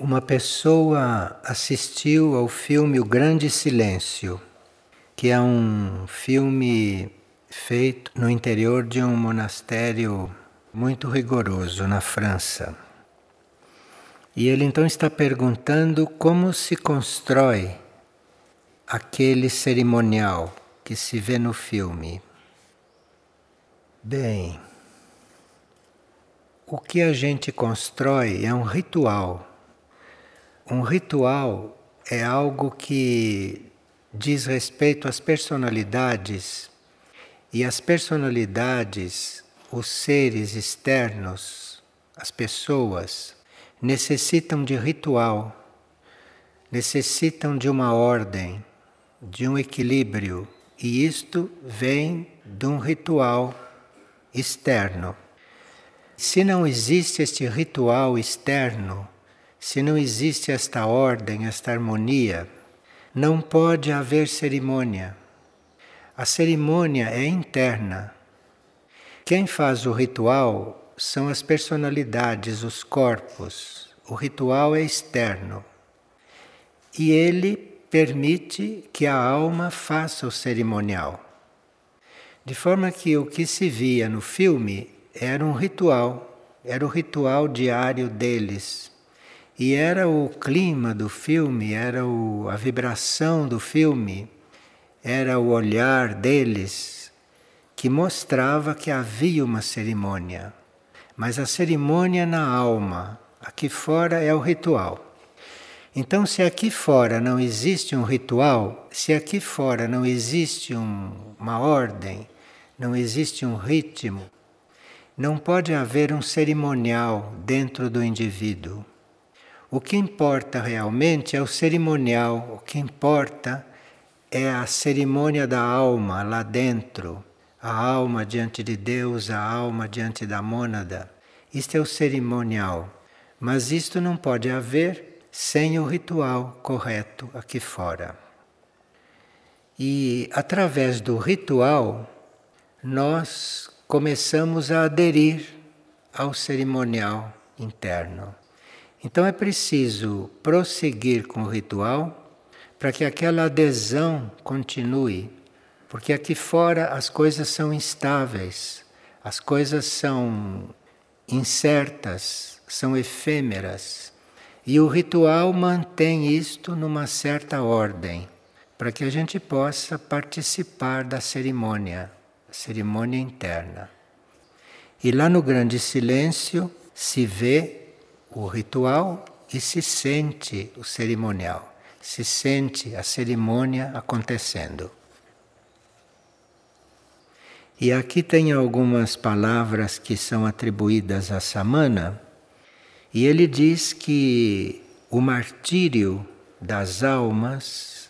Uma pessoa assistiu ao filme O Grande Silêncio, que é um filme feito no interior de um monastério muito rigoroso na França. E ele então está perguntando como se constrói aquele cerimonial que se vê no filme. Bem, o que a gente constrói é um ritual um ritual é algo que diz respeito às personalidades e as personalidades, os seres externos, as pessoas, necessitam de ritual, necessitam de uma ordem, de um equilíbrio, e isto vem de um ritual externo. Se não existe este ritual externo, se não existe esta ordem, esta harmonia, não pode haver cerimônia. A cerimônia é interna. Quem faz o ritual são as personalidades, os corpos. O ritual é externo. E ele permite que a alma faça o cerimonial. De forma que o que se via no filme era um ritual, era o ritual diário deles e era o clima do filme, era o, a vibração do filme, era o olhar deles que mostrava que havia uma cerimônia. Mas a cerimônia na alma, aqui fora é o ritual. Então, se aqui fora não existe um ritual, se aqui fora não existe um, uma ordem, não existe um ritmo, não pode haver um cerimonial dentro do indivíduo. O que importa realmente é o cerimonial, o que importa é a cerimônia da alma lá dentro, a alma diante de Deus, a alma diante da mônada. Isto é o cerimonial. Mas isto não pode haver sem o ritual correto aqui fora. E através do ritual, nós começamos a aderir ao cerimonial interno. Então é preciso prosseguir com o ritual para que aquela adesão continue, porque aqui fora as coisas são instáveis, as coisas são incertas, são efêmeras. E o ritual mantém isto numa certa ordem, para que a gente possa participar da cerimônia, cerimônia interna. E lá no grande silêncio se vê o ritual e se sente o cerimonial, se sente a cerimônia acontecendo. E aqui tem algumas palavras que são atribuídas a Samana, e ele diz que o martírio das almas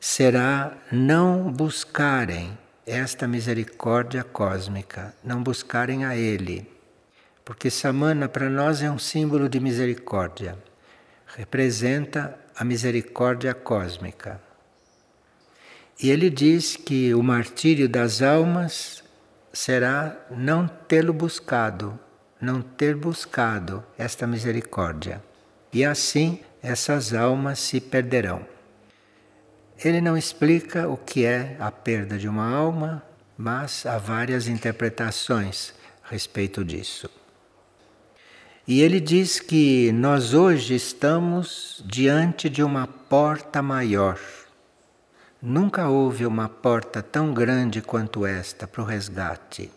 será não buscarem esta misericórdia cósmica, não buscarem a Ele porque Samana para nós é um símbolo de misericórdia, representa a misericórdia cósmica. E ele diz que o martírio das almas será não tê-lo buscado, não ter buscado esta misericórdia. E assim essas almas se perderão. Ele não explica o que é a perda de uma alma, mas há várias interpretações a respeito disso. E ele diz que nós hoje estamos diante de uma porta maior. Nunca houve uma porta tão grande quanto esta para o resgate.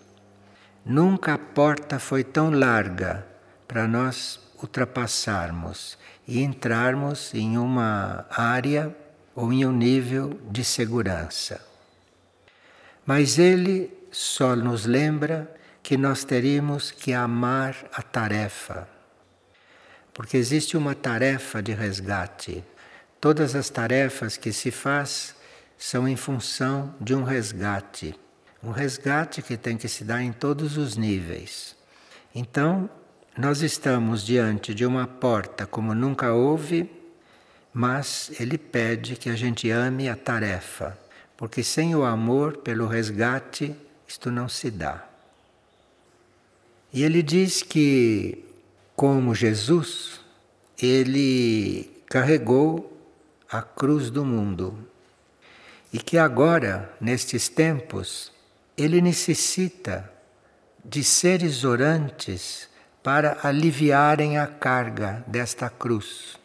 Nunca a porta foi tão larga para nós ultrapassarmos e entrarmos em uma área ou em um nível de segurança. Mas ele só nos lembra que nós teríamos que amar a tarefa. Porque existe uma tarefa de resgate. Todas as tarefas que se faz são em função de um resgate. Um resgate que tem que se dar em todos os níveis. Então, nós estamos diante de uma porta como nunca houve, mas ele pede que a gente ame a tarefa, porque sem o amor pelo resgate, isto não se dá. E ele diz que, como Jesus, ele carregou a cruz do mundo e que agora, nestes tempos, ele necessita de seres orantes para aliviarem a carga desta cruz.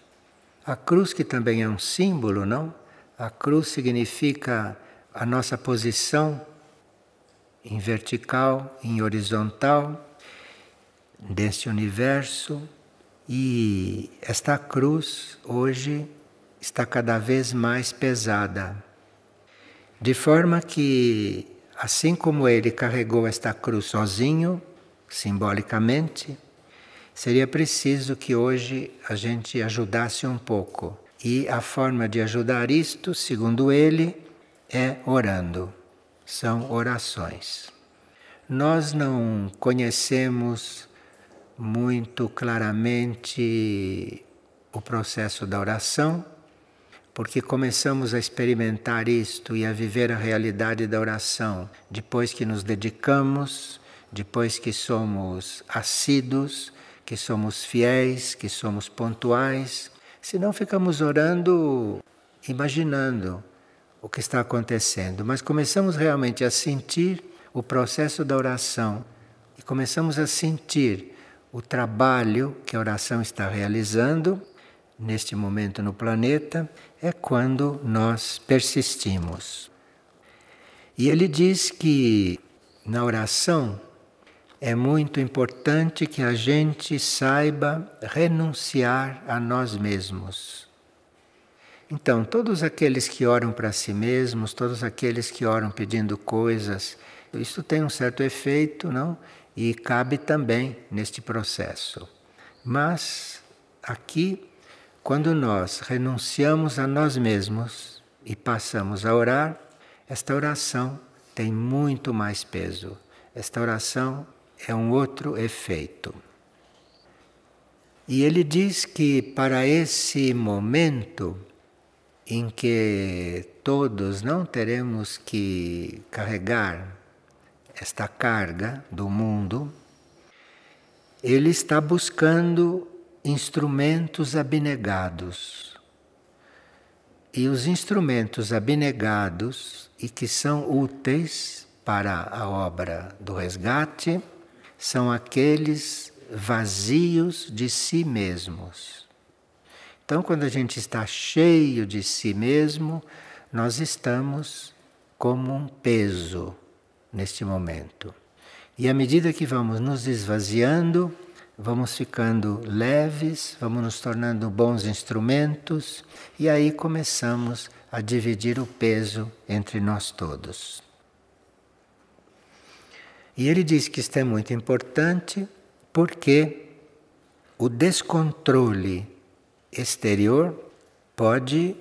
A cruz, que também é um símbolo, não? A cruz significa a nossa posição em vertical, em horizontal, deste universo. E esta cruz hoje está cada vez mais pesada. De forma que, assim como ele carregou esta cruz sozinho, simbolicamente, seria preciso que hoje a gente ajudasse um pouco. E a forma de ajudar isto, segundo ele, é orando. São orações. Nós não conhecemos muito claramente o processo da oração, porque começamos a experimentar isto e a viver a realidade da oração depois que nos dedicamos, depois que somos assíduos, que somos fiéis, que somos pontuais. Senão ficamos orando, imaginando o que está acontecendo, mas começamos realmente a sentir o processo da oração e começamos a sentir o trabalho que a oração está realizando neste momento no planeta é quando nós persistimos. E ele diz que na oração é muito importante que a gente saiba renunciar a nós mesmos. Então, todos aqueles que oram para si mesmos, todos aqueles que oram pedindo coisas, isso tem um certo efeito, não? E cabe também neste processo. Mas aqui quando nós renunciamos a nós mesmos e passamos a orar, esta oração tem muito mais peso. Esta oração é um outro efeito. E ele diz que para esse momento em que todos não teremos que carregar esta carga do mundo, ele está buscando instrumentos abnegados. E os instrumentos abnegados e que são úteis para a obra do resgate são aqueles vazios de si mesmos. Então, quando a gente está cheio de si mesmo, nós estamos como um peso neste momento. E à medida que vamos nos esvaziando, vamos ficando leves, vamos nos tornando bons instrumentos e aí começamos a dividir o peso entre nós todos. E ele diz que isto é muito importante porque o descontrole exterior pode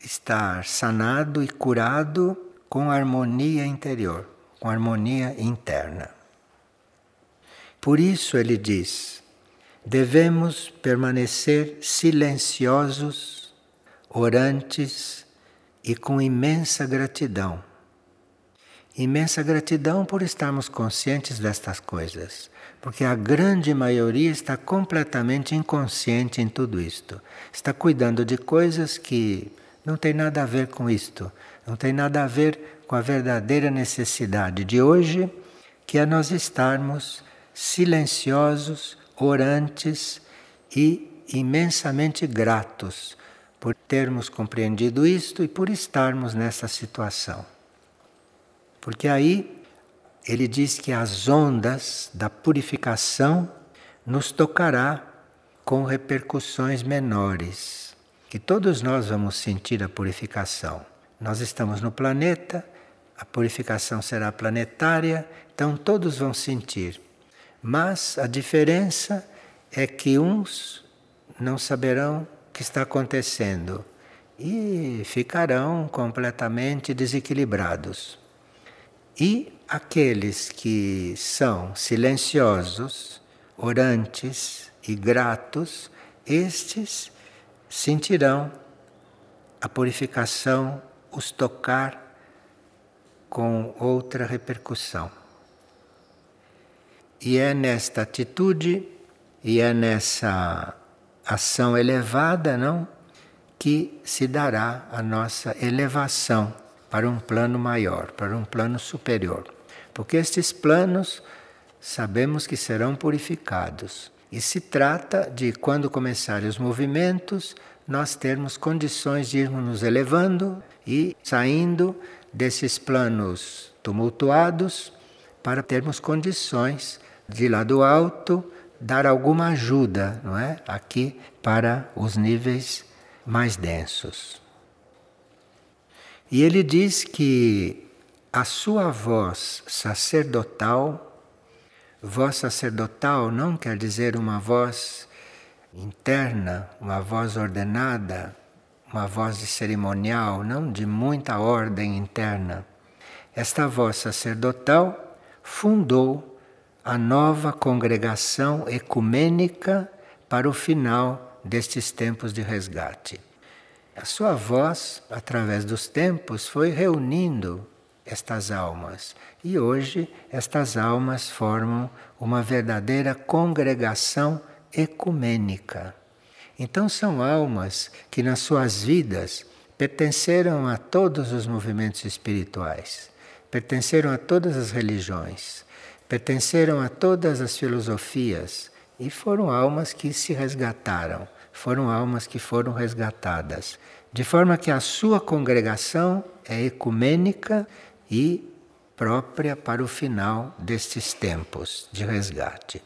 estar sanado e curado com harmonia interior, com harmonia interna. Por isso ele diz: devemos permanecer silenciosos, orantes e com imensa gratidão. Imensa gratidão por estarmos conscientes destas coisas, porque a grande maioria está completamente inconsciente em tudo isto. Está cuidando de coisas que não tem nada a ver com isto, não tem nada a ver com a verdadeira necessidade de hoje, que é nós estarmos silenciosos, orantes e imensamente gratos por termos compreendido isto e por estarmos nessa situação. Porque aí ele diz que as ondas da purificação nos tocará com repercussões menores, que todos nós vamos sentir a purificação. Nós estamos no planeta, a purificação será planetária, então todos vão sentir. Mas a diferença é que uns não saberão o que está acontecendo e ficarão completamente desequilibrados. E aqueles que são silenciosos, orantes e gratos, estes sentirão a purificação os tocar com outra repercussão. E é nesta atitude e é nessa ação elevada, não? Que se dará a nossa elevação para um plano maior, para um plano superior. Porque estes planos sabemos que serão purificados. E se trata de, quando começarem os movimentos, nós termos condições de irmos nos elevando e saindo desses planos tumultuados para termos condições de lá do alto dar alguma ajuda, não é? Aqui para os níveis mais densos. E ele diz que a sua voz sacerdotal, voz sacerdotal não quer dizer uma voz interna, uma voz ordenada, uma voz de cerimonial, não de muita ordem interna. Esta voz sacerdotal fundou a nova congregação ecumênica para o final destes tempos de resgate. A sua voz, através dos tempos, foi reunindo estas almas. E hoje estas almas formam uma verdadeira congregação ecumênica. Então são almas que nas suas vidas pertenceram a todos os movimentos espirituais, pertenceram a todas as religiões, pertenceram a todas as filosofias e foram almas que se resgataram foram almas que foram resgatadas. De forma que a sua congregação é ecumênica e própria para o final destes tempos de resgate.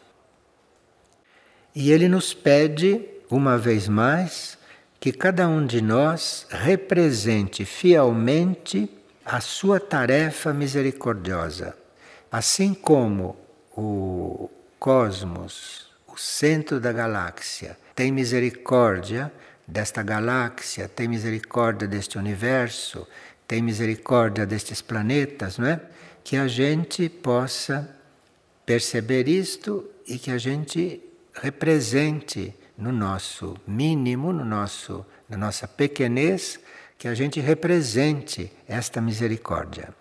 E ele nos pede, uma vez mais, que cada um de nós represente fielmente a sua tarefa misericordiosa. Assim como o cosmos, o centro da galáxia, tem misericórdia desta galáxia, tem misericórdia deste universo, tem misericórdia destes planetas, não é? Que a gente possa perceber isto e que a gente represente no nosso mínimo, no nosso, na nossa pequenez, que a gente represente esta misericórdia.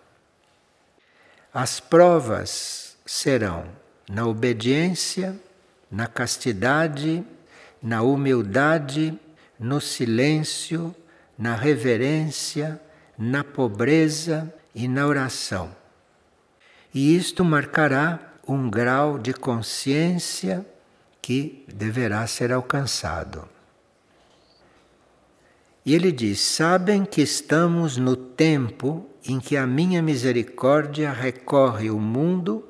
As provas serão na obediência, na castidade na humildade, no silêncio, na reverência, na pobreza e na oração. E isto marcará um grau de consciência que deverá ser alcançado. E ele diz: Sabem que estamos no tempo em que a minha misericórdia recorre o mundo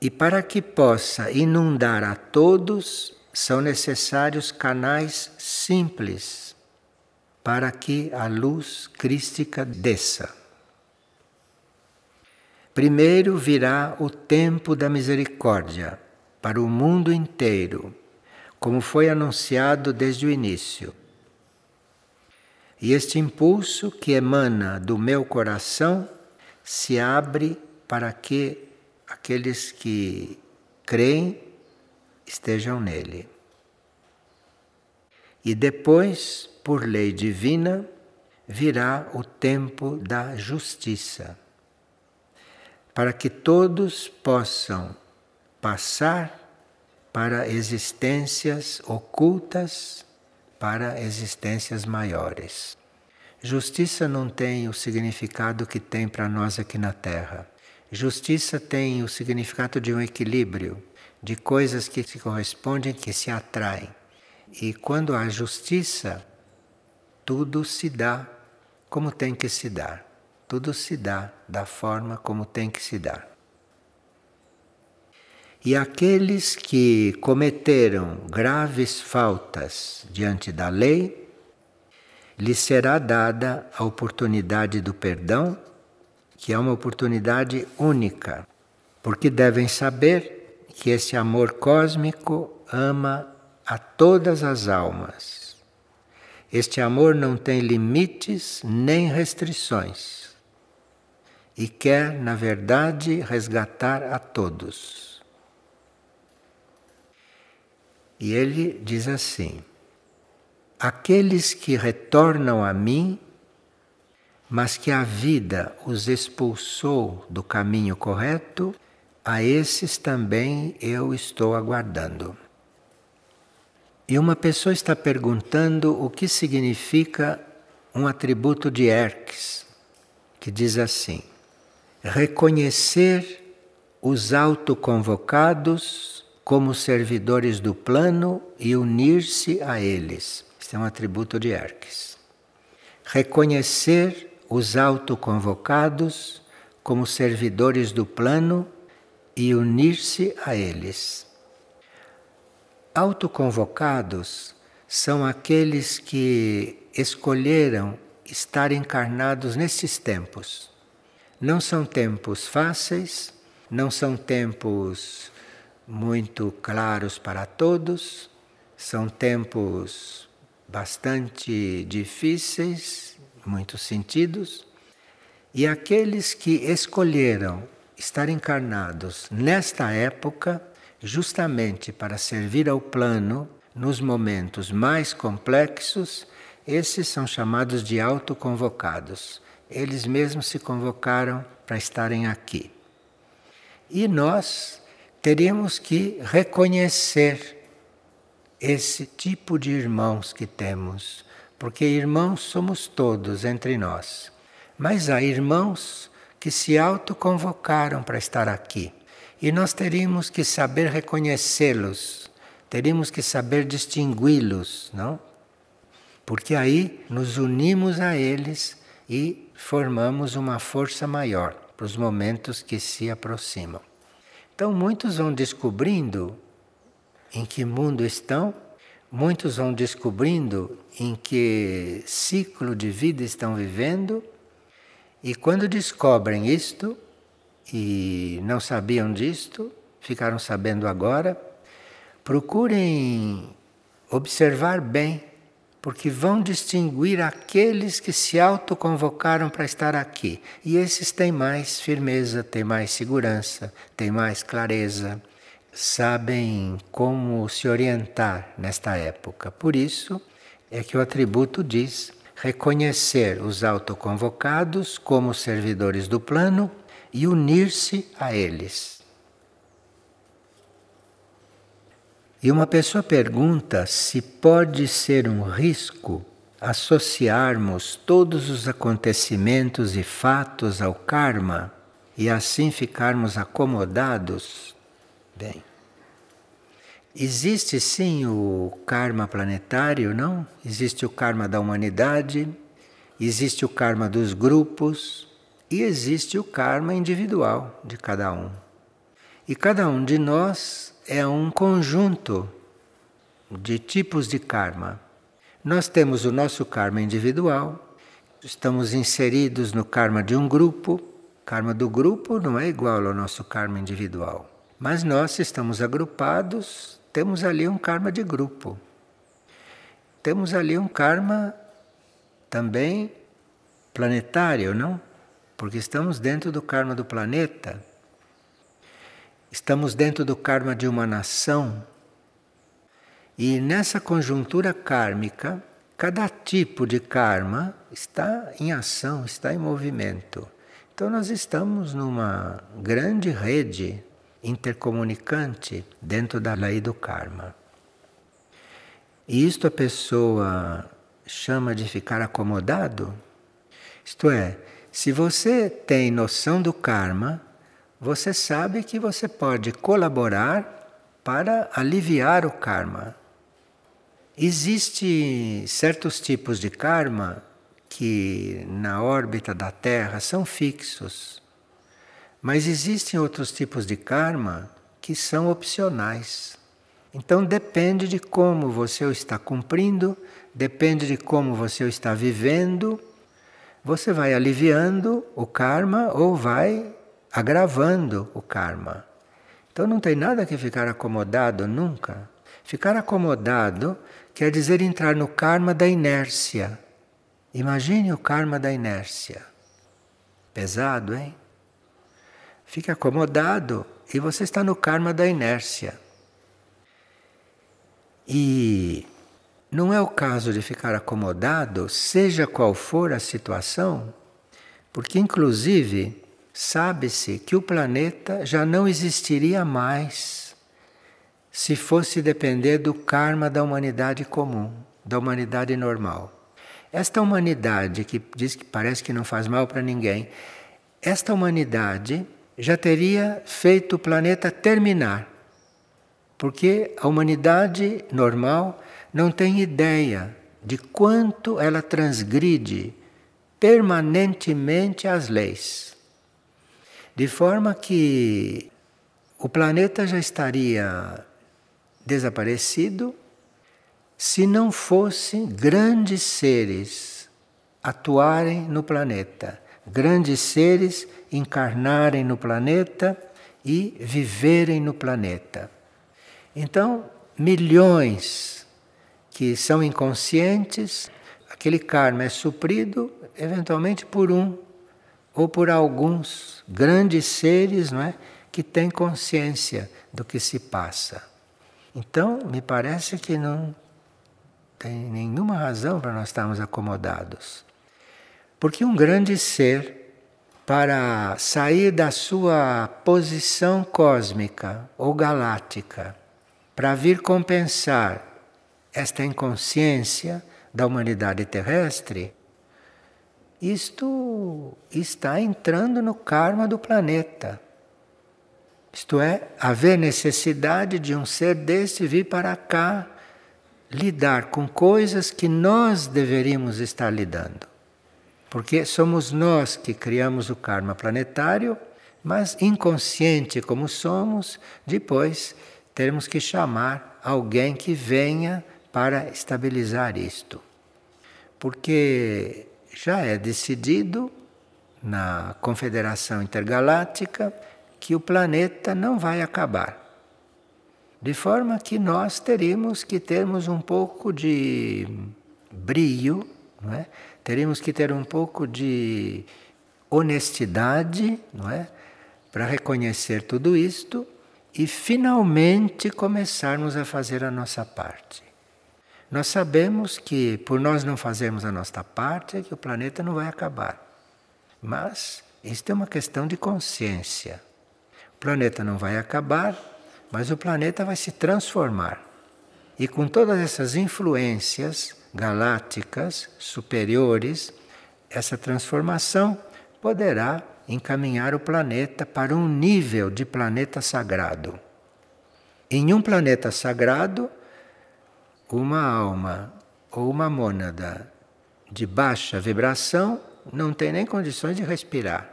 e para que possa inundar a todos são necessários canais simples para que a luz crística desça. Primeiro virá o tempo da misericórdia para o mundo inteiro, como foi anunciado desde o início. E este impulso que emana do meu coração se abre para que aqueles que creem estejam nele. E depois, por lei divina, virá o tempo da justiça, para que todos possam passar para existências ocultas, para existências maiores. Justiça não tem o significado que tem para nós aqui na Terra. Justiça tem o significado de um equilíbrio, de coisas que se correspondem, que se atraem. E quando há justiça, tudo se dá como tem que se dar. Tudo se dá da forma como tem que se dar. E aqueles que cometeram graves faltas diante da lei, lhes será dada a oportunidade do perdão, que é uma oportunidade única, porque devem saber que esse amor cósmico ama a todas as almas. Este amor não tem limites nem restrições e quer, na verdade, resgatar a todos. E ele diz assim: aqueles que retornam a mim, mas que a vida os expulsou do caminho correto, a esses também eu estou aguardando. E uma pessoa está perguntando o que significa um atributo de Erques, que diz assim: reconhecer os autoconvocados como servidores do plano e unir-se a eles. Este é um atributo de Erques. Reconhecer os autoconvocados como servidores do plano e unir-se a eles. Autoconvocados são aqueles que escolheram estar encarnados nesses tempos. Não são tempos fáceis, não são tempos muito claros para todos, são tempos bastante difíceis, muitos sentidos, e aqueles que escolheram estar encarnados nesta época, justamente para servir ao plano nos momentos mais complexos, esses são chamados de autoconvocados. Eles mesmos se convocaram para estarem aqui. E nós teríamos que reconhecer esse tipo de irmãos que temos, porque irmãos somos todos entre nós. Mas há irmãos que se autoconvocaram para estar aqui. E nós teríamos que saber reconhecê-los, teríamos que saber distingui-los, não? Porque aí nos unimos a eles e formamos uma força maior para os momentos que se aproximam. Então, muitos vão descobrindo em que mundo estão, muitos vão descobrindo em que ciclo de vida estão vivendo, e quando descobrem isto, e não sabiam disto, ficaram sabendo agora, procurem observar bem, porque vão distinguir aqueles que se autoconvocaram para estar aqui. E esses têm mais firmeza, têm mais segurança, têm mais clareza, sabem como se orientar nesta época. Por isso é que o atributo diz reconhecer os autoconvocados como servidores do plano e unir-se a eles. E uma pessoa pergunta se pode ser um risco associarmos todos os acontecimentos e fatos ao karma e assim ficarmos acomodados. Bem, existe sim o karma planetário, não? Existe o karma da humanidade, existe o karma dos grupos, e existe o karma individual de cada um. E cada um de nós é um conjunto de tipos de karma. Nós temos o nosso karma individual, estamos inseridos no karma de um grupo. Karma do grupo não é igual ao nosso karma individual. Mas nós estamos agrupados, temos ali um karma de grupo. Temos ali um karma também planetário, não? porque estamos dentro do karma do planeta, estamos dentro do karma de uma nação, e nessa conjuntura kármica, cada tipo de karma está em ação, está em movimento. Então nós estamos numa grande rede intercomunicante dentro da lei do karma. E isto a pessoa chama de ficar acomodado? Isto é, se você tem noção do karma, você sabe que você pode colaborar para aliviar o karma. Existem certos tipos de karma que na órbita da Terra são fixos, mas existem outros tipos de karma que são opcionais. Então depende de como você o está cumprindo, depende de como você o está vivendo você vai aliviando o karma ou vai agravando o karma. Então não tem nada que ficar acomodado nunca. Ficar acomodado quer dizer entrar no karma da inércia. Imagine o karma da inércia. Pesado, hein? Fique acomodado e você está no karma da inércia. E não é o caso de ficar acomodado, seja qual for a situação, porque, inclusive, sabe-se que o planeta já não existiria mais se fosse depender do karma da humanidade comum, da humanidade normal. Esta humanidade que diz que parece que não faz mal para ninguém, esta humanidade já teria feito o planeta terminar. Porque a humanidade normal não tem ideia de quanto ela transgride permanentemente as leis. De forma que o planeta já estaria desaparecido se não fossem grandes seres atuarem no planeta, grandes seres encarnarem no planeta e viverem no planeta. Então, milhões que são inconscientes, aquele karma é suprido eventualmente por um ou por alguns grandes seres, não é, que têm consciência do que se passa. Então, me parece que não tem nenhuma razão para nós estarmos acomodados. Porque um grande ser para sair da sua posição cósmica ou galáctica, para vir compensar esta inconsciência da humanidade terrestre, isto está entrando no karma do planeta. Isto é, haver necessidade de um ser desse vir para cá lidar com coisas que nós deveríamos estar lidando. Porque somos nós que criamos o karma planetário, mas inconsciente como somos, depois teremos que chamar alguém que venha para estabilizar isto. Porque já é decidido na Confederação Intergaláctica que o planeta não vai acabar. De forma que nós teríamos que termos um pouco de brio, não é? teríamos que ter um pouco de honestidade, não é? Para reconhecer tudo isto e finalmente começarmos a fazer a nossa parte. Nós sabemos que por nós não fazermos a nossa parte, é que o planeta não vai acabar. Mas isto é uma questão de consciência. O planeta não vai acabar, mas o planeta vai se transformar. E com todas essas influências galácticas superiores, essa transformação poderá encaminhar o planeta para um nível de planeta sagrado. Em um planeta sagrado, uma alma ou uma mônada de baixa vibração não tem nem condições de respirar.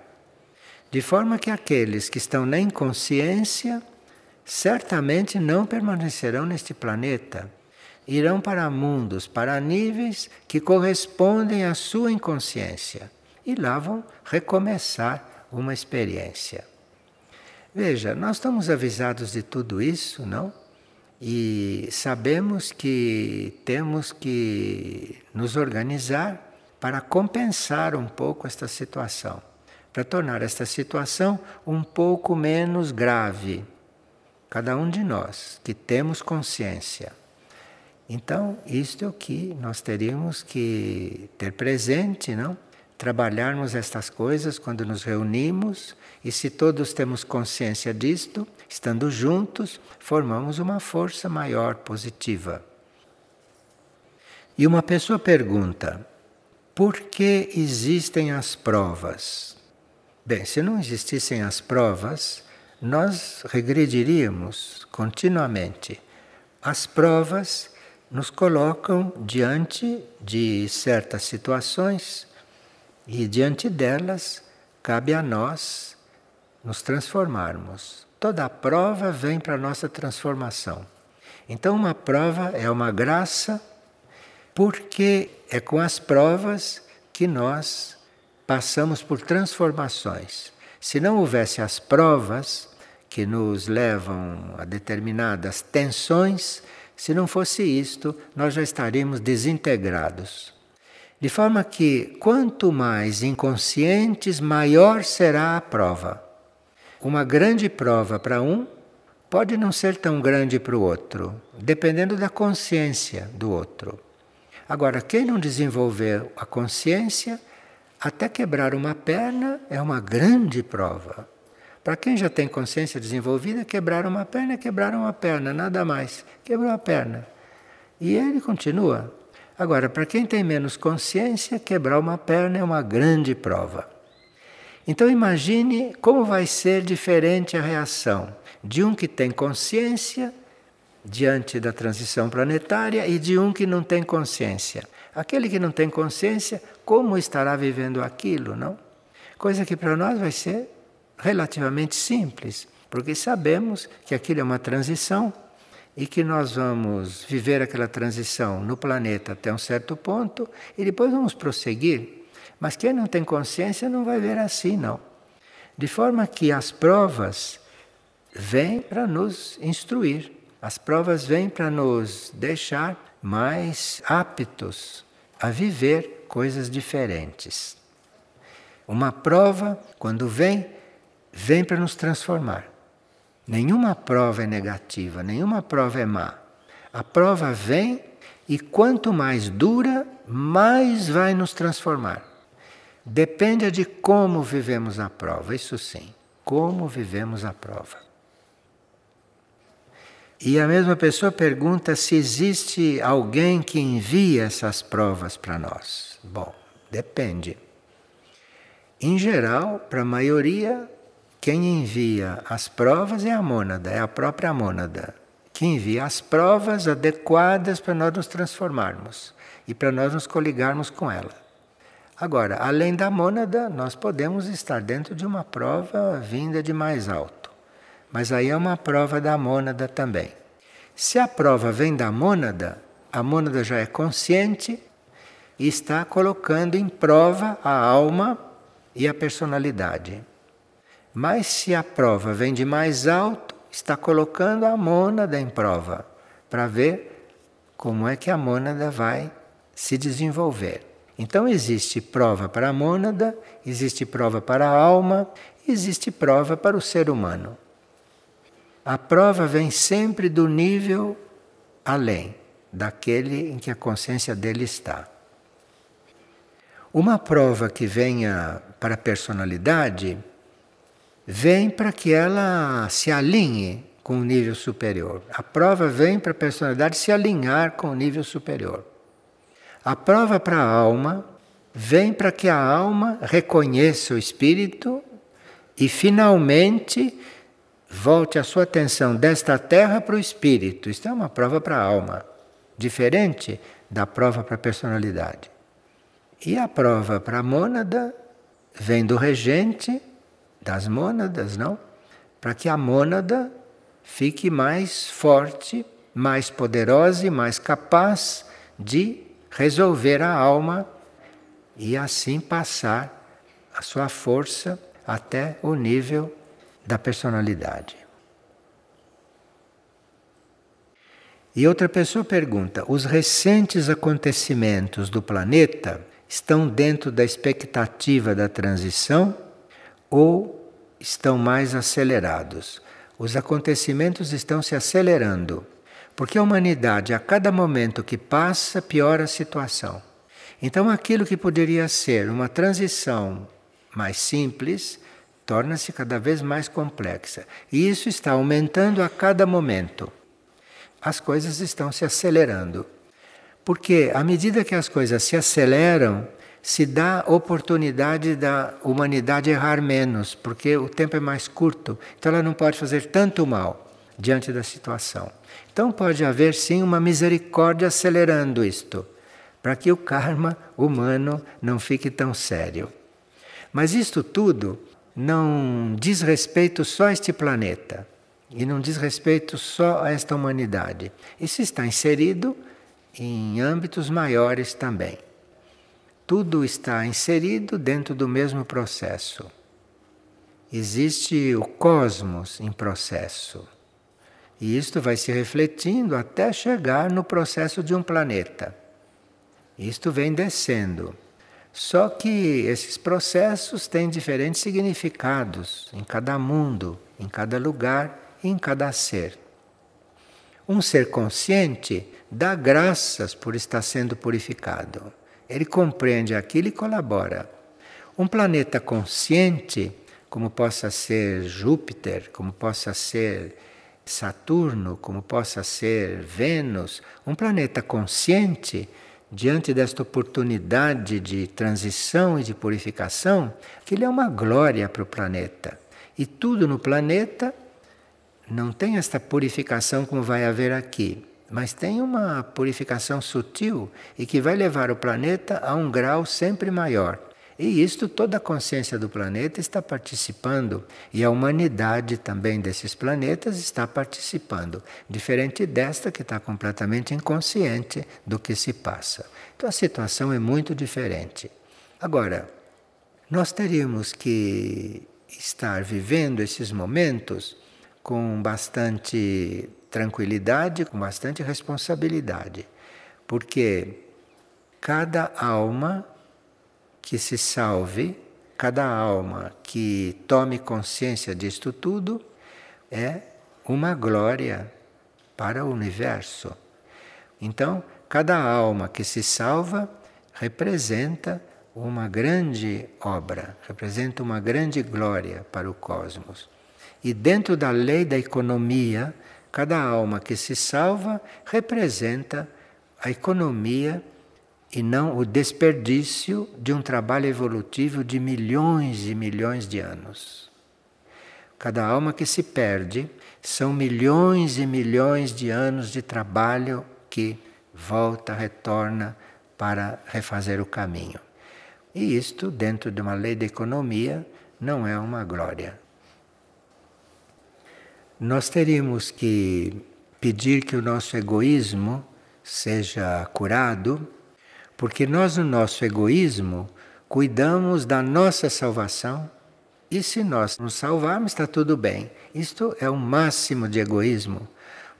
De forma que aqueles que estão na inconsciência certamente não permanecerão neste planeta irão para mundos, para níveis que correspondem à sua inconsciência e lá vão recomeçar uma experiência. Veja, nós estamos avisados de tudo isso, não? E sabemos que temos que nos organizar para compensar um pouco esta situação, para tornar esta situação um pouco menos grave. Cada um de nós que temos consciência. Então, isto é o que nós teríamos que ter presente, não? Trabalharmos estas coisas quando nos reunimos e se todos temos consciência disto, estando juntos, formamos uma força maior positiva. E uma pessoa pergunta: por que existem as provas? Bem, se não existissem as provas, nós regrediríamos continuamente. As provas nos colocam diante de certas situações e diante delas cabe a nós nos transformarmos. Toda a prova vem para a nossa transformação. Então, uma prova é uma graça, porque é com as provas que nós passamos por transformações. Se não houvesse as provas que nos levam a determinadas tensões, se não fosse isto, nós já estaríamos desintegrados. De forma que, quanto mais inconscientes, maior será a prova. Uma grande prova para um pode não ser tão grande para o outro, dependendo da consciência do outro. Agora, quem não desenvolver a consciência, até quebrar uma perna é uma grande prova. Para quem já tem consciência desenvolvida, quebrar uma perna é quebrar uma perna, nada mais. Quebrou a perna. E ele continua. Agora, para quem tem menos consciência, quebrar uma perna é uma grande prova. Então imagine como vai ser diferente a reação de um que tem consciência diante da transição planetária e de um que não tem consciência. Aquele que não tem consciência, como estará vivendo aquilo, não? Coisa que para nós vai ser relativamente simples, porque sabemos que aquilo é uma transição e que nós vamos viver aquela transição no planeta até um certo ponto e depois vamos prosseguir. Mas quem não tem consciência não vai ver assim, não. De forma que as provas vêm para nos instruir, as provas vêm para nos deixar mais aptos a viver coisas diferentes. Uma prova, quando vem, vem para nos transformar. Nenhuma prova é negativa, nenhuma prova é má. A prova vem e quanto mais dura, mais vai nos transformar. Depende de como vivemos a prova, isso sim, como vivemos a prova. E a mesma pessoa pergunta se existe alguém que envia essas provas para nós. Bom, depende. Em geral, para a maioria, quem envia as provas é a mônada, é a própria mônada. Que envia as provas adequadas para nós nos transformarmos e para nós nos coligarmos com ela. Agora, além da mônada, nós podemos estar dentro de uma prova vinda de mais alto. Mas aí é uma prova da mônada também. Se a prova vem da mônada, a mônada já é consciente e está colocando em prova a alma e a personalidade. Mas se a prova vem de mais alto, está colocando a mônada em prova para ver como é que a mônada vai se desenvolver. Então existe prova para a mônada, existe prova para a alma, existe prova para o ser humano. A prova vem sempre do nível além daquele em que a consciência dele está. Uma prova que venha para a personalidade vem para que ela se alinhe com o nível superior. A prova vem para a personalidade se alinhar com o nível superior. A prova para a alma vem para que a alma reconheça o espírito e finalmente volte a sua atenção desta terra para o espírito. Isto é uma prova para a alma, diferente da prova para a personalidade. E a prova para a mônada vem do regente das mônadas, não? Para que a mônada fique mais forte, mais poderosa e mais capaz de resolver a alma e assim passar a sua força até o nível da personalidade. E outra pessoa pergunta: os recentes acontecimentos do planeta estão dentro da expectativa da transição ou estão mais acelerados. Os acontecimentos estão se acelerando, porque a humanidade, a cada momento que passa, piora a situação. Então, aquilo que poderia ser uma transição mais simples, torna-se cada vez mais complexa. E isso está aumentando a cada momento. As coisas estão se acelerando. Porque à medida que as coisas se aceleram, se dá oportunidade da humanidade errar menos, porque o tempo é mais curto, então ela não pode fazer tanto mal diante da situação. Então pode haver sim uma misericórdia acelerando isto, para que o karma humano não fique tão sério. Mas isto tudo não diz respeito só a este planeta e não diz respeito só a esta humanidade. Isso está inserido em âmbitos maiores também. Tudo está inserido dentro do mesmo processo. Existe o cosmos em processo. E isto vai se refletindo até chegar no processo de um planeta. Isto vem descendo. Só que esses processos têm diferentes significados em cada mundo, em cada lugar em cada ser. Um ser consciente dá graças por estar sendo purificado. Ele compreende aquilo e colabora. Um planeta consciente como possa ser Júpiter, como possa ser Saturno, como possa ser Vênus, um planeta consciente diante desta oportunidade de transição e de purificação, que ele é uma glória para o planeta. E tudo no planeta não tem esta purificação como vai haver aqui, mas tem uma purificação sutil e que vai levar o planeta a um grau sempre maior. E isto toda a consciência do planeta está participando e a humanidade também desses planetas está participando, diferente desta que está completamente inconsciente do que se passa. Então a situação é muito diferente. Agora, nós teríamos que estar vivendo esses momentos com bastante tranquilidade, com bastante responsabilidade, porque cada alma que se salve, cada alma que tome consciência disto tudo, é uma glória para o universo. Então, cada alma que se salva representa uma grande obra, representa uma grande glória para o cosmos. E dentro da lei da economia, cada alma que se salva representa a economia e não o desperdício de um trabalho evolutivo de milhões e milhões de anos. Cada alma que se perde são milhões e milhões de anos de trabalho que volta, retorna para refazer o caminho. E isto, dentro de uma lei de economia, não é uma glória. Nós teríamos que pedir que o nosso egoísmo seja curado porque nós, no nosso egoísmo, cuidamos da nossa salvação e se nós nos salvarmos, está tudo bem. Isto é o máximo de egoísmo,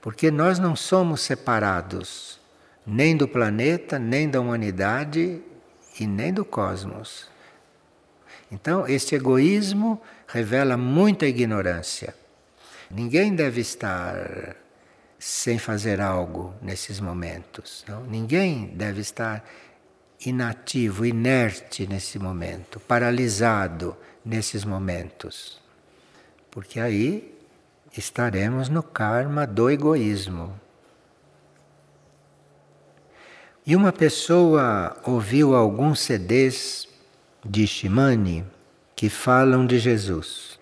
porque nós não somos separados nem do planeta, nem da humanidade e nem do cosmos. Então, este egoísmo revela muita ignorância. Ninguém deve estar sem fazer algo nesses momentos. Não? Ninguém deve estar inativo, inerte nesse momento, paralisado nesses momentos. Porque aí estaremos no karma do egoísmo. E uma pessoa ouviu alguns CDs de Shimani que falam de Jesus.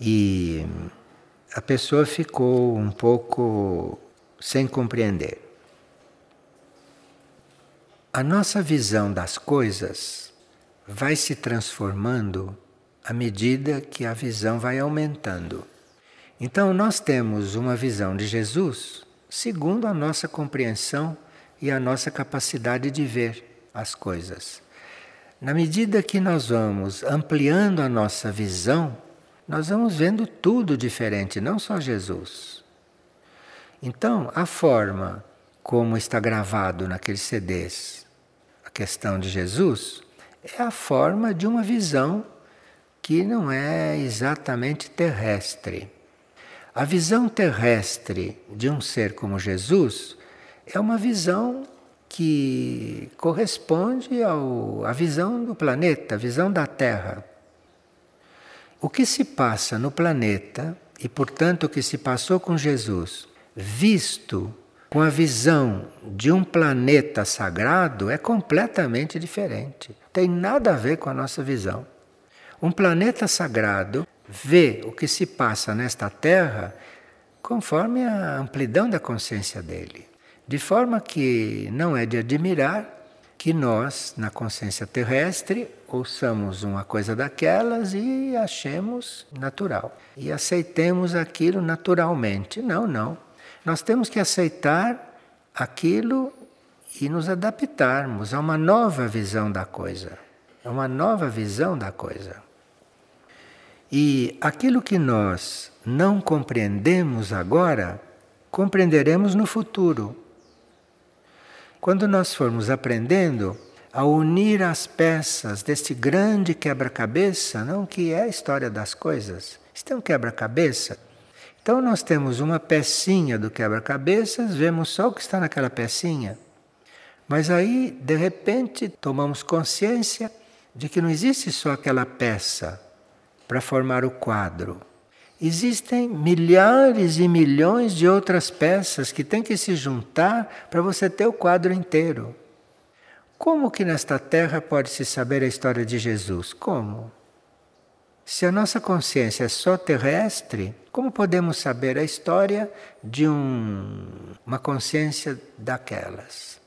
E a pessoa ficou um pouco sem compreender. A nossa visão das coisas vai se transformando à medida que a visão vai aumentando. Então, nós temos uma visão de Jesus segundo a nossa compreensão e a nossa capacidade de ver as coisas. Na medida que nós vamos ampliando a nossa visão, nós vamos vendo tudo diferente, não só Jesus. Então, a forma como está gravado naqueles CDs questão de Jesus é a forma de uma visão que não é exatamente terrestre. A visão terrestre de um ser como Jesus é uma visão que corresponde ao, à visão do planeta, a visão da Terra. O que se passa no planeta, e portanto o que se passou com Jesus, visto com a visão de um planeta sagrado é completamente diferente. Tem nada a ver com a nossa visão. Um planeta sagrado vê o que se passa nesta Terra conforme a amplidão da consciência dele. De forma que não é de admirar que nós, na consciência terrestre, ouçamos uma coisa daquelas e achemos natural. E aceitemos aquilo naturalmente. Não, não. Nós temos que aceitar aquilo e nos adaptarmos a uma nova visão da coisa. É uma nova visão da coisa. E aquilo que nós não compreendemos agora, compreenderemos no futuro. Quando nós formos aprendendo a unir as peças deste grande quebra-cabeça, não que é a história das coisas. Isto é um quebra-cabeça então nós temos uma pecinha do quebra-cabeças, vemos só o que está naquela pecinha. Mas aí, de repente, tomamos consciência de que não existe só aquela peça para formar o quadro. Existem milhares e milhões de outras peças que têm que se juntar para você ter o quadro inteiro. Como que nesta terra pode se saber a história de Jesus? Como? Se a nossa consciência é só terrestre, como podemos saber a história de um, uma consciência daquelas?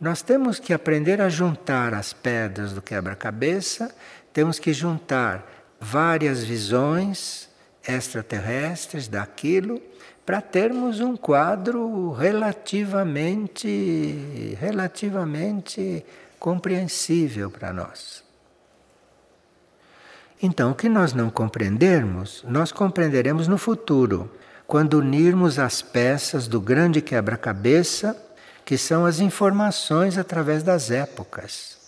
Nós temos que aprender a juntar as pedras do quebra-cabeça, temos que juntar várias visões extraterrestres daquilo para termos um quadro relativamente relativamente compreensível para nós. Então, o que nós não compreendermos, nós compreenderemos no futuro, quando unirmos as peças do grande quebra-cabeça, que são as informações através das épocas.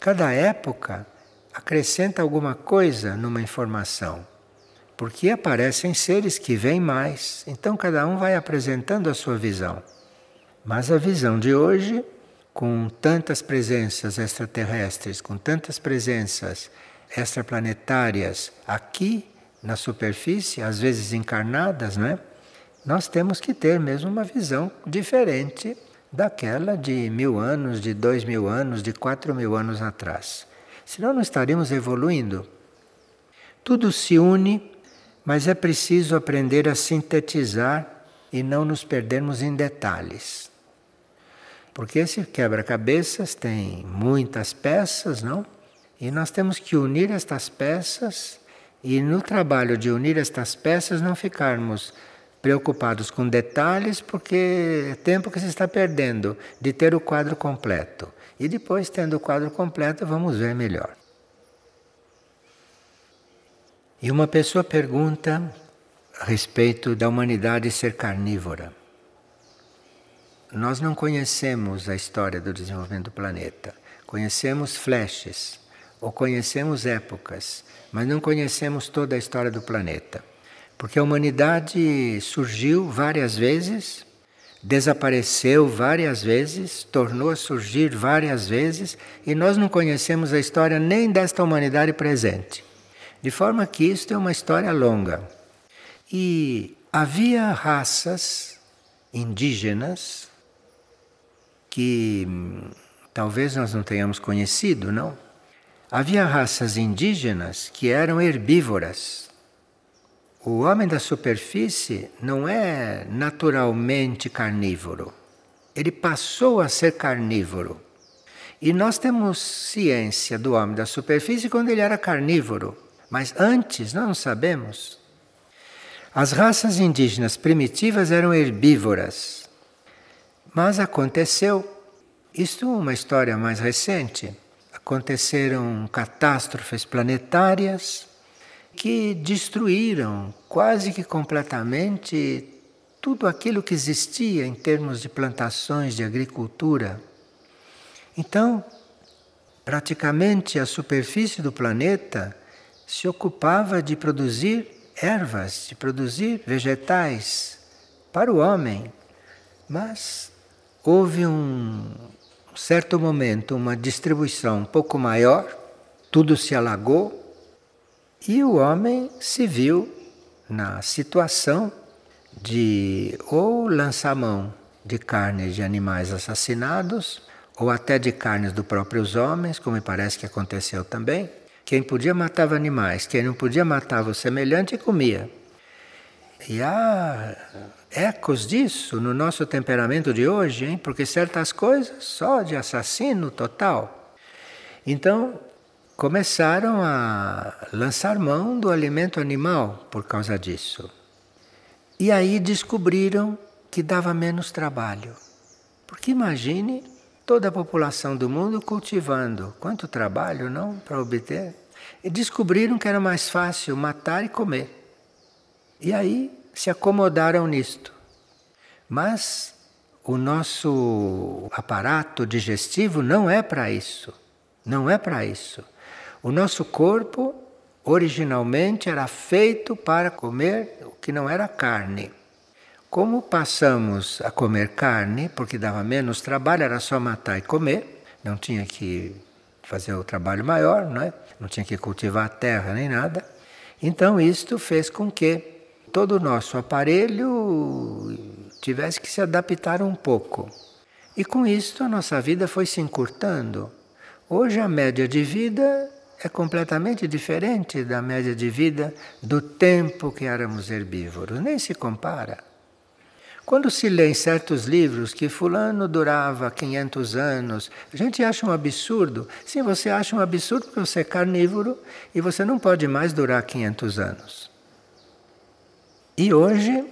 Cada época acrescenta alguma coisa numa informação, porque aparecem seres que veem mais, então cada um vai apresentando a sua visão. Mas a visão de hoje, com tantas presenças extraterrestres, com tantas presenças extraplanetárias aqui na superfície, às vezes encarnadas, não é? Nós temos que ter mesmo uma visão diferente daquela de mil anos, de dois mil anos, de quatro mil anos atrás. Senão não estaríamos evoluindo. Tudo se une, mas é preciso aprender a sintetizar e não nos perdermos em detalhes. Porque esse quebra-cabeças tem muitas peças, não? E nós temos que unir estas peças e no trabalho de unir estas peças não ficarmos preocupados com detalhes, porque é tempo que se está perdendo de ter o quadro completo. E depois, tendo o quadro completo, vamos ver melhor. E uma pessoa pergunta a respeito da humanidade ser carnívora. Nós não conhecemos a história do desenvolvimento do planeta. Conhecemos flashes, ou conhecemos épocas, mas não conhecemos toda a história do planeta. Porque a humanidade surgiu várias vezes, desapareceu várias vezes, tornou a surgir várias vezes, e nós não conhecemos a história nem desta humanidade presente. De forma que isto é uma história longa. E havia raças indígenas que hum, talvez nós não tenhamos conhecido, não? Havia raças indígenas que eram herbívoras. O homem da superfície não é naturalmente carnívoro. Ele passou a ser carnívoro. E nós temos ciência do homem da superfície quando ele era carnívoro, mas antes nós não sabemos. As raças indígenas primitivas eram herbívoras. Mas aconteceu, isto é uma história mais recente, aconteceram catástrofes planetárias que destruíram quase que completamente tudo aquilo que existia em termos de plantações, de agricultura. Então, praticamente a superfície do planeta se ocupava de produzir ervas, de produzir vegetais para o homem. Mas houve um, certo momento, uma distribuição um pouco maior, tudo se alagou e o homem se viu na situação de ou lançar mão de carnes de animais assassinados, ou até de carnes dos próprios homens, como me parece que aconteceu também. Quem podia matava animais, quem não podia matava o semelhante e comia. E há ecos disso no nosso temperamento de hoje, hein? porque certas coisas só de assassino total. Então, começaram a lançar mão do alimento animal por causa disso. E aí descobriram que dava menos trabalho. Porque imagine toda a população do mundo cultivando. Quanto trabalho, não, para obter? E descobriram que era mais fácil matar e comer. E aí se acomodaram nisto. Mas o nosso aparato digestivo não é para isso. Não é para isso. O nosso corpo originalmente era feito para comer o que não era carne. Como passamos a comer carne, porque dava menos trabalho, era só matar e comer, não tinha que fazer o trabalho maior, não é? Não tinha que cultivar a terra nem nada. Então isto fez com que todo o nosso aparelho tivesse que se adaptar um pouco. E com isto a nossa vida foi se encurtando. Hoje a média de vida é completamente diferente da média de vida do tempo que éramos herbívoros, nem se compara. Quando se lê em certos livros que fulano durava 500 anos, a gente acha um absurdo. Sim, você acha um absurdo porque você é carnívoro e você não pode mais durar 500 anos. E hoje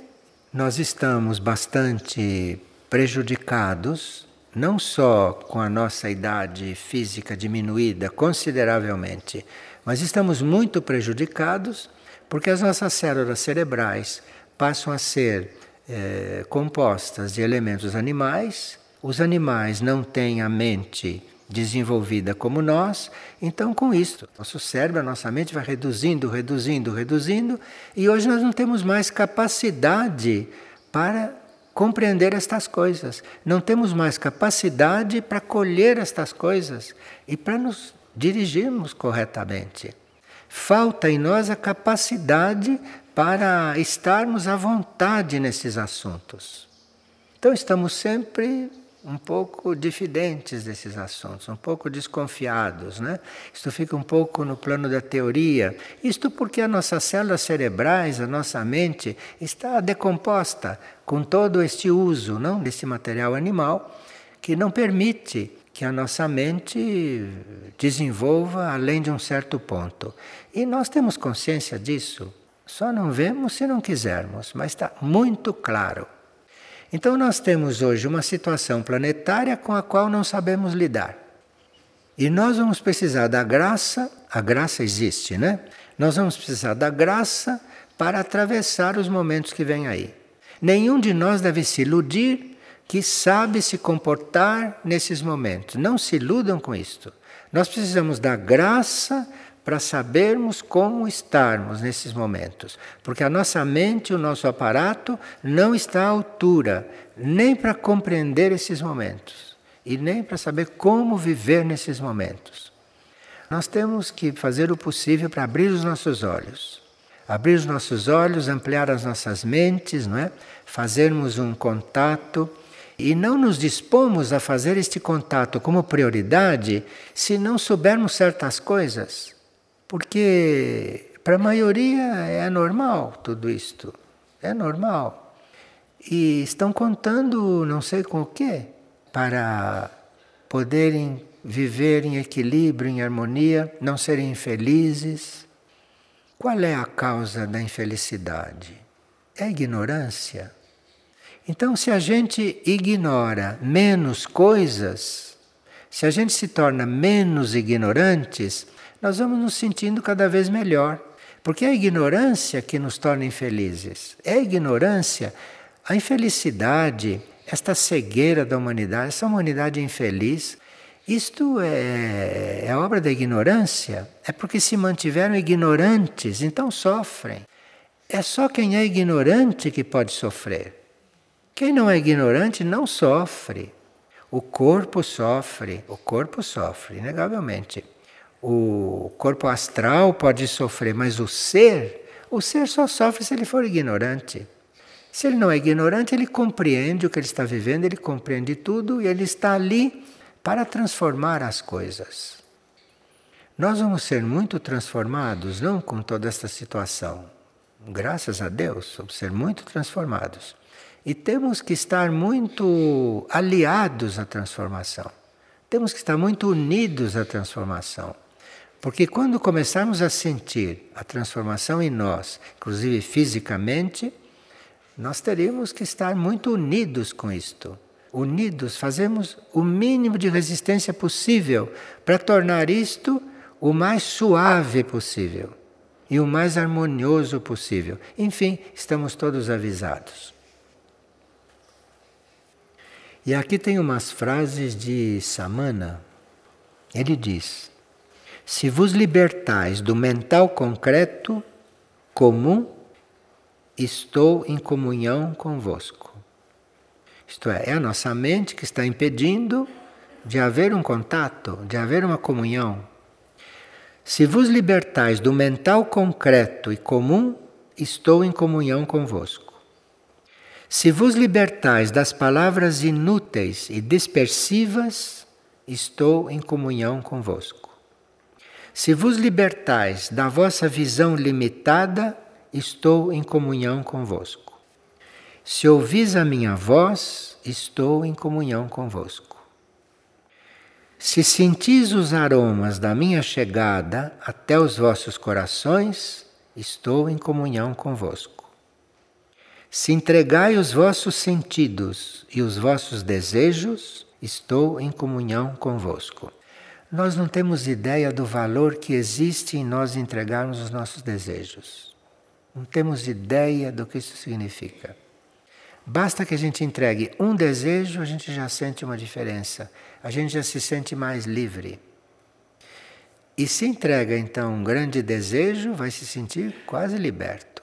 nós estamos bastante prejudicados não só com a nossa idade física diminuída consideravelmente, mas estamos muito prejudicados porque as nossas células cerebrais passam a ser é, compostas de elementos animais. Os animais não têm a mente desenvolvida como nós, então com isso, nosso cérebro, a nossa mente vai reduzindo, reduzindo, reduzindo, e hoje nós não temos mais capacidade para compreender estas coisas. Não temos mais capacidade para colher estas coisas e para nos dirigirmos corretamente. Falta em nós a capacidade para estarmos à vontade nesses assuntos. Então estamos sempre um pouco diferentes desses assuntos, um pouco desconfiados, né? Isto fica um pouco no plano da teoria. Isto porque as nossas células cerebrais, a nossa mente está decomposta com todo este uso, não, desse material animal que não permite que a nossa mente desenvolva além de um certo ponto. E nós temos consciência disso. Só não vemos se não quisermos, mas está muito claro. Então, nós temos hoje uma situação planetária com a qual não sabemos lidar. E nós vamos precisar da graça, a graça existe, né? Nós vamos precisar da graça para atravessar os momentos que vêm aí. Nenhum de nós deve se iludir que sabe se comportar nesses momentos. Não se iludam com isto. Nós precisamos da graça para sabermos como estarmos nesses momentos, porque a nossa mente, o nosso aparato não está à altura nem para compreender esses momentos e nem para saber como viver nesses momentos. Nós temos que fazer o possível para abrir os nossos olhos. Abrir os nossos olhos, ampliar as nossas mentes, não é? Fazermos um contato e não nos dispomos a fazer este contato como prioridade se não soubermos certas coisas. Porque para a maioria é normal tudo isto. É normal. E estão contando não sei com o quê para poderem viver em equilíbrio, em harmonia, não serem infelizes. Qual é a causa da infelicidade? É ignorância. Então, se a gente ignora menos coisas, se a gente se torna menos ignorantes, nós vamos nos sentindo cada vez melhor. Porque é a ignorância que nos torna infelizes. É a ignorância, a infelicidade, esta cegueira da humanidade, essa humanidade infeliz. Isto é, é obra da ignorância. É porque se mantiveram ignorantes, então sofrem. É só quem é ignorante que pode sofrer. Quem não é ignorante não sofre. O corpo sofre, o corpo sofre, inegavelmente o corpo astral pode sofrer, mas o ser, o ser só sofre se ele for ignorante. Se ele não é ignorante, ele compreende o que ele está vivendo, ele compreende tudo e ele está ali para transformar as coisas. Nós vamos ser muito transformados, não com toda esta situação. Graças a Deus, vamos ser muito transformados. E temos que estar muito aliados à transformação. Temos que estar muito unidos à transformação. Porque quando começarmos a sentir a transformação em nós, inclusive fisicamente, nós teríamos que estar muito unidos com isto. Unidos, fazemos o mínimo de resistência possível para tornar isto o mais suave possível e o mais harmonioso possível. Enfim, estamos todos avisados. E aqui tem umas frases de Samana. Ele diz: se vos libertais do mental concreto comum, estou em comunhão convosco. Isto é, é a nossa mente que está impedindo de haver um contato, de haver uma comunhão. Se vos libertais do mental concreto e comum, estou em comunhão convosco. Se vos libertais das palavras inúteis e dispersivas, estou em comunhão convosco. Se vos libertais da vossa visão limitada, estou em comunhão convosco. Se ouvis a minha voz, estou em comunhão convosco. Se sentis os aromas da minha chegada até os vossos corações, estou em comunhão convosco. Se entregai os vossos sentidos e os vossos desejos, estou em comunhão convosco. Nós não temos ideia do valor que existe em nós entregarmos os nossos desejos. Não temos ideia do que isso significa. Basta que a gente entregue um desejo, a gente já sente uma diferença. A gente já se sente mais livre. E se entrega então um grande desejo, vai se sentir quase liberto.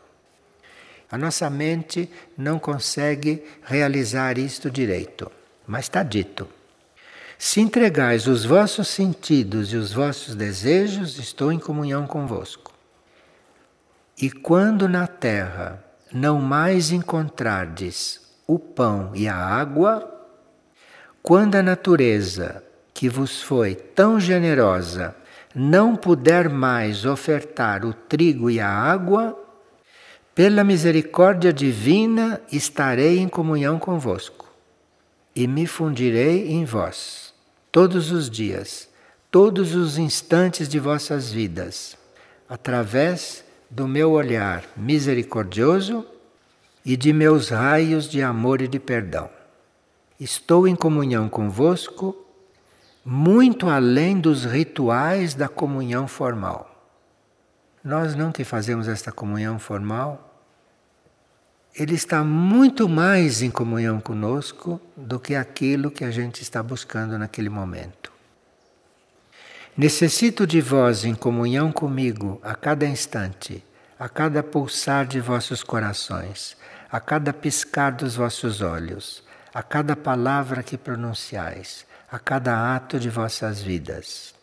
A nossa mente não consegue realizar isto direito, mas está dito. Se entregais os vossos sentidos e os vossos desejos, estou em comunhão convosco. E quando na terra não mais encontrardes o pão e a água, quando a natureza que vos foi tão generosa não puder mais ofertar o trigo e a água, pela misericórdia divina estarei em comunhão convosco e me fundirei em vós todos os dias, todos os instantes de vossas vidas, através do meu olhar misericordioso e de meus raios de amor e de perdão. Estou em comunhão convosco, muito além dos rituais da comunhão formal. Nós não que fazemos esta comunhão formal, ele está muito mais em comunhão conosco do que aquilo que a gente está buscando naquele momento. Necessito de vós em comunhão comigo a cada instante, a cada pulsar de vossos corações, a cada piscar dos vossos olhos, a cada palavra que pronunciais, a cada ato de vossas vidas.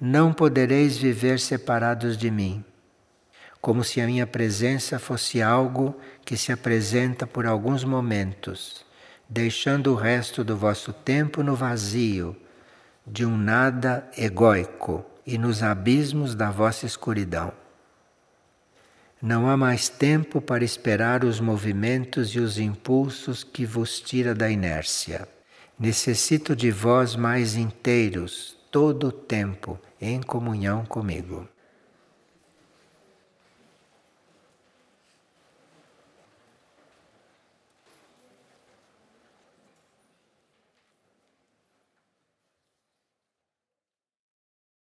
Não podereis viver separados de mim como se a minha presença fosse algo que se apresenta por alguns momentos, deixando o resto do vosso tempo no vazio de um nada egóico e nos abismos da vossa escuridão. Não há mais tempo para esperar os movimentos e os impulsos que vos tira da inércia. Necessito de vós mais inteiros todo o tempo em comunhão comigo.